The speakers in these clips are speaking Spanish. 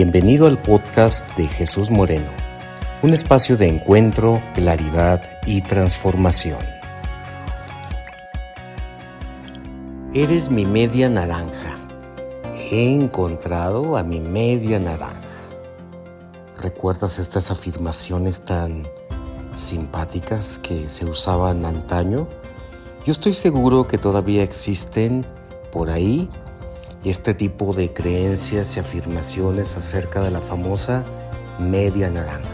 Bienvenido al podcast de Jesús Moreno, un espacio de encuentro, claridad y transformación. Eres mi media naranja. He encontrado a mi media naranja. ¿Recuerdas estas afirmaciones tan simpáticas que se usaban antaño? Yo estoy seguro que todavía existen por ahí y este tipo de creencias y afirmaciones acerca de la famosa media naranja.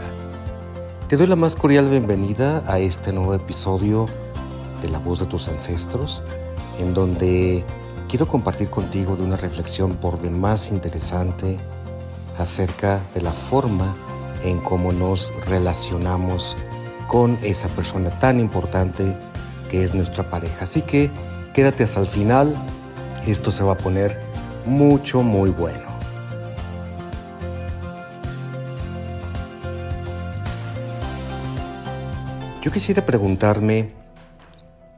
Te doy la más cordial bienvenida a este nuevo episodio de La voz de tus ancestros, en donde quiero compartir contigo de una reflexión por demás interesante acerca de la forma en cómo nos relacionamos con esa persona tan importante que es nuestra pareja. Así que quédate hasta el final, esto se va a poner mucho, muy bueno. Yo quisiera preguntarme,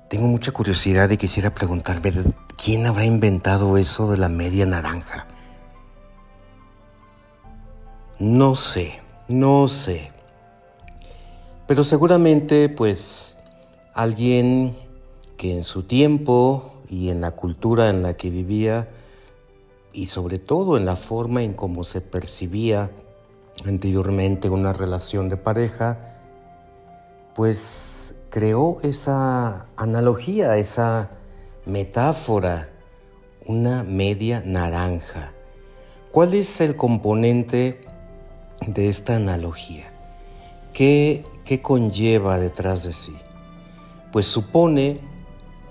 tengo mucha curiosidad y quisiera preguntarme, ¿quién habrá inventado eso de la media naranja? No sé, no sé. Pero seguramente pues alguien que en su tiempo y en la cultura en la que vivía y sobre todo en la forma en cómo se percibía anteriormente una relación de pareja, pues creó esa analogía, esa metáfora, una media naranja. ¿Cuál es el componente de esta analogía? ¿Qué, qué conlleva detrás de sí? Pues supone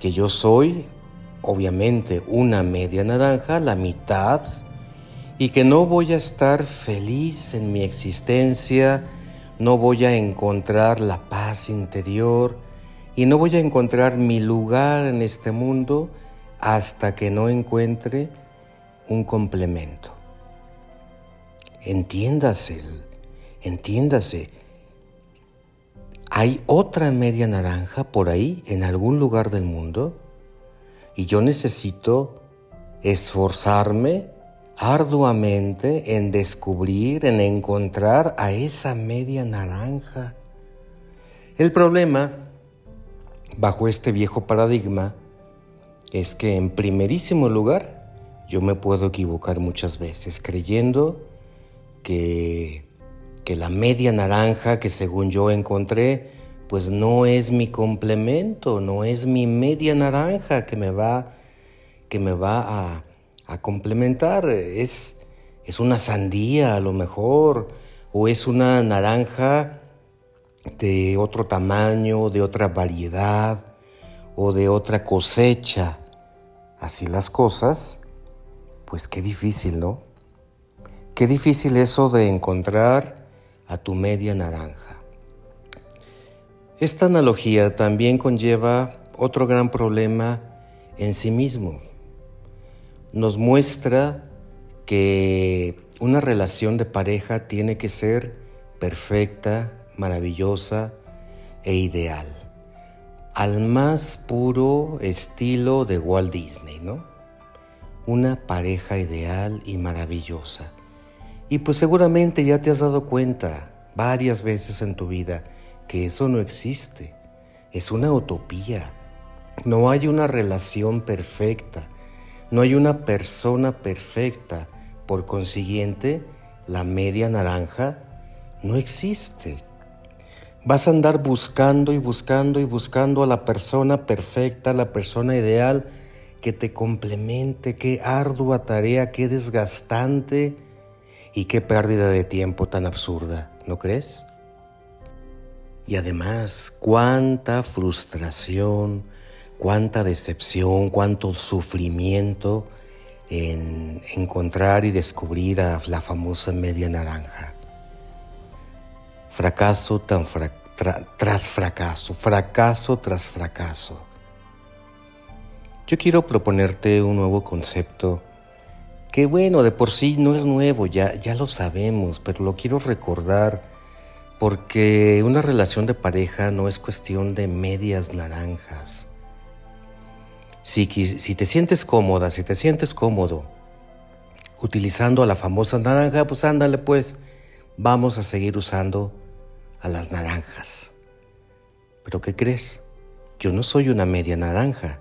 que yo soy obviamente una media naranja, la mitad, y que no voy a estar feliz en mi existencia, no voy a encontrar la paz interior y no voy a encontrar mi lugar en este mundo hasta que no encuentre un complemento. Entiéndase, entiéndase. ¿Hay otra media naranja por ahí en algún lugar del mundo? Y yo necesito esforzarme arduamente en descubrir, en encontrar a esa media naranja. El problema, bajo este viejo paradigma, es que en primerísimo lugar yo me puedo equivocar muchas veces creyendo que, que la media naranja que según yo encontré pues no es mi complemento, no es mi media naranja que me va, que me va a, complementar. Es, es una sandía a lo mejor, o es una naranja de otro tamaño, de otra variedad, o de otra cosecha. Así las cosas, pues qué difícil, ¿no? Qué difícil eso de encontrar a tu media naranja. Esta analogía también conlleva otro gran problema en sí mismo. Nos muestra que una relación de pareja tiene que ser perfecta, maravillosa e ideal, al más puro estilo de Walt Disney, ¿no? Una pareja ideal y maravillosa. Y pues seguramente ya te has dado cuenta varias veces en tu vida que eso no existe. Es una utopía. No hay una relación perfecta. No hay una persona perfecta. Por consiguiente, la media naranja no existe. Vas a andar buscando y buscando y buscando a la persona perfecta, la persona ideal que te complemente. Qué ardua tarea, qué desgastante y qué pérdida de tiempo tan absurda, ¿no crees? Y además, cuánta frustración, cuánta decepción, cuánto sufrimiento en encontrar y descubrir a la famosa media naranja. Fracaso tras fracaso, fracaso tras fracaso. Yo quiero proponerte un nuevo concepto que bueno, de por sí no es nuevo, ya, ya lo sabemos, pero lo quiero recordar porque una relación de pareja no es cuestión de medias naranjas. Si, si te sientes cómoda, si te sientes cómodo utilizando a la famosa naranja, pues ándale pues, vamos a seguir usando a las naranjas. Pero ¿qué crees? Yo no soy una media naranja.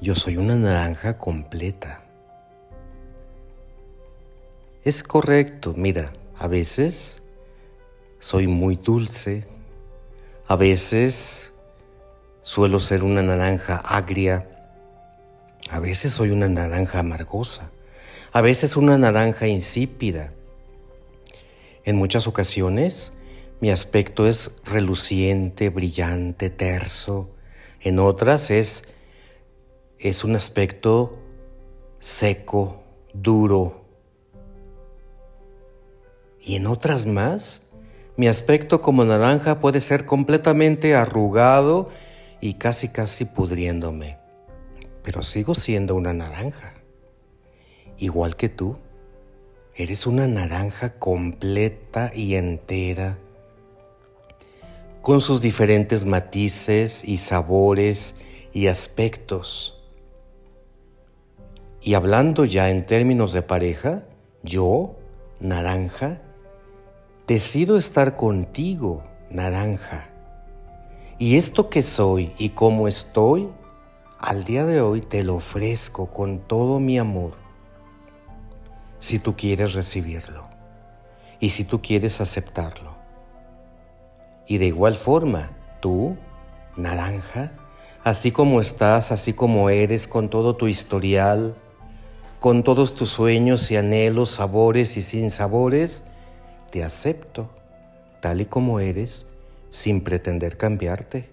Yo soy una naranja completa. Es correcto, mira, a veces soy muy dulce, a veces suelo ser una naranja agria, a veces soy una naranja amargosa, a veces una naranja insípida. En muchas ocasiones mi aspecto es reluciente, brillante, terso. En otras es, es un aspecto seco, duro. Y en otras más, mi aspecto como naranja puede ser completamente arrugado y casi casi pudriéndome. Pero sigo siendo una naranja. Igual que tú, eres una naranja completa y entera con sus diferentes matices y sabores y aspectos. Y hablando ya en términos de pareja, yo, naranja, decido estar contigo, naranja. Y esto que soy y cómo estoy, al día de hoy te lo ofrezco con todo mi amor, si tú quieres recibirlo y si tú quieres aceptarlo. Y de igual forma, tú, naranja, así como estás, así como eres, con todo tu historial, con todos tus sueños y anhelos, sabores y sin sabores, te acepto, tal y como eres, sin pretender cambiarte.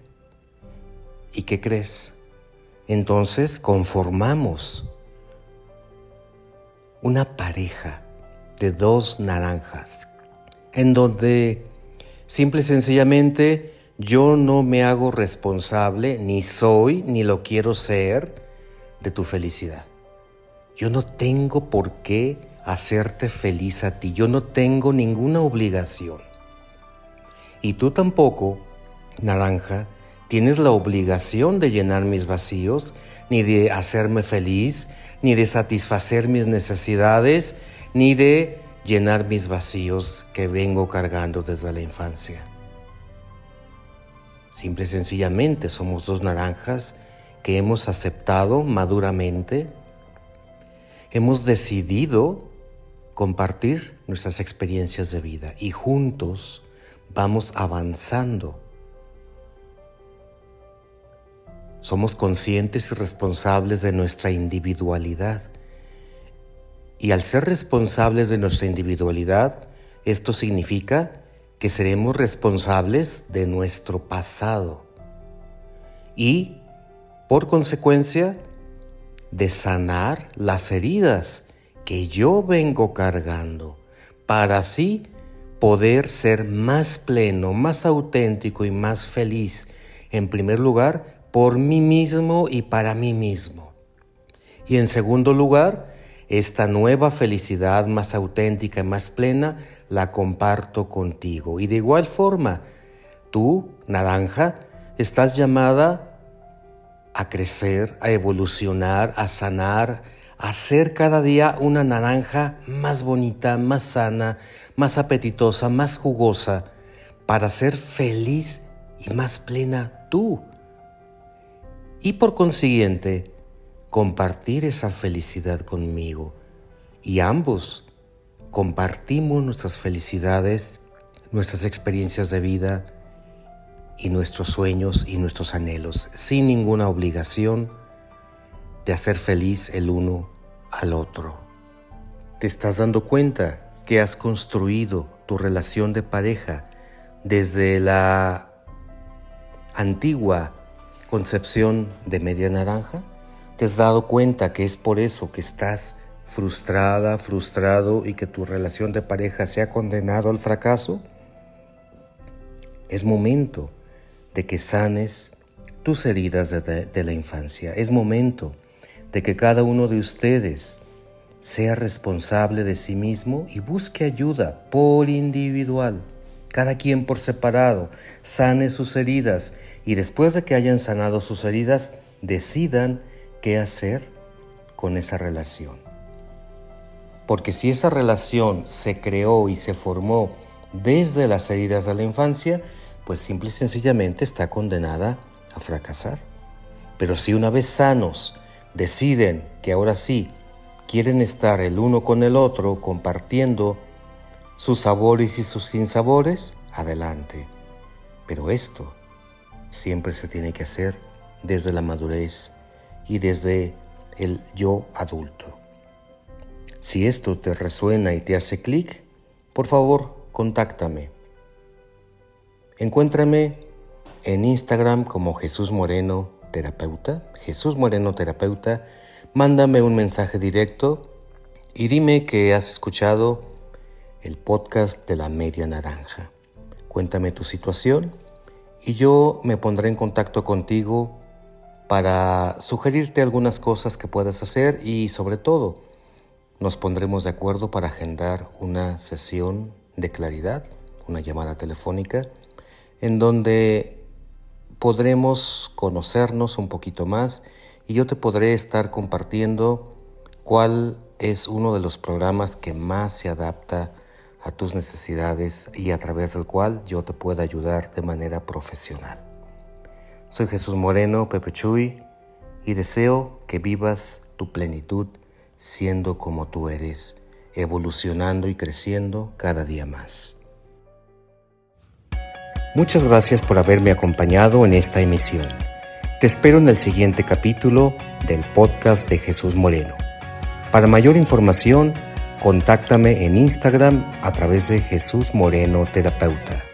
¿Y qué crees? Entonces conformamos una pareja de dos naranjas, en donde Simple y sencillamente yo no me hago responsable, ni soy, ni lo quiero ser, de tu felicidad. Yo no tengo por qué hacerte feliz a ti. Yo no tengo ninguna obligación. Y tú tampoco, naranja, tienes la obligación de llenar mis vacíos, ni de hacerme feliz, ni de satisfacer mis necesidades, ni de llenar mis vacíos que vengo cargando desde la infancia. Simple y sencillamente somos dos naranjas que hemos aceptado maduramente, hemos decidido compartir nuestras experiencias de vida y juntos vamos avanzando. Somos conscientes y responsables de nuestra individualidad y al ser responsables de nuestra individualidad, esto significa que seremos responsables de nuestro pasado y, por consecuencia, de sanar las heridas que yo vengo cargando para así poder ser más pleno, más auténtico y más feliz, en primer lugar, por mí mismo y para mí mismo. Y en segundo lugar, esta nueva felicidad más auténtica y más plena la comparto contigo. Y de igual forma, tú, naranja, estás llamada a crecer, a evolucionar, a sanar, a ser cada día una naranja más bonita, más sana, más apetitosa, más jugosa, para ser feliz y más plena tú. Y por consiguiente, compartir esa felicidad conmigo y ambos compartimos nuestras felicidades, nuestras experiencias de vida y nuestros sueños y nuestros anhelos sin ninguna obligación de hacer feliz el uno al otro. ¿Te estás dando cuenta que has construido tu relación de pareja desde la antigua concepción de media naranja? ¿Te has dado cuenta que es por eso que estás frustrada, frustrado y que tu relación de pareja se ha condenado al fracaso? Es momento de que sanes tus heridas de, la infancia. Es momento de que cada uno de ustedes sea responsable de sí mismo y busque ayuda por individual. Cada quien por separado sane sus heridas y después de que hayan sanado sus heridas, decidan qué hacer con esa relación. Porque si esa relación se creó y se formó desde las heridas de la infancia, pues simple y sencillamente está condenada a fracasar. Pero si una vez sanos deciden que ahora sí quieren estar el uno con el otro compartiendo sus sabores y sus sinsabores, adelante. Pero esto siempre se tiene que hacer desde la madurez y desde el yo adulto. Si esto te resuena y te hace clic, por favor, contáctame. Encuéntrame en Instagram como Jesús Moreno Terapeuta, Jesús Moreno Terapeuta, mándame un mensaje directo y dime que has escuchado el podcast de la media naranja. Cuéntame tu situación y yo me pondré en contacto contigo para sugerirte algunas cosas que puedas hacer y sobre todo nos pondremos de acuerdo para agendar una sesión de claridad, una llamada telefónica, en donde podremos conocernos un poquito más y yo te podré estar compartiendo cuál es uno de los programas que más se adapta a tus necesidades y a través del cual yo te pueda ayudar de manera profesional. Soy Jesús Moreno, Pepe Chuy, y deseo que vivas tu plenitud siendo como tú eres, evolucionando y creciendo cada día más. Muchas gracias por haberme acompañado en esta emisión. Te espero en el siguiente capítulo del podcast de Jesús Moreno. Para mayor información, contáctame en Instagram a través de Jesús Moreno Terapeuta.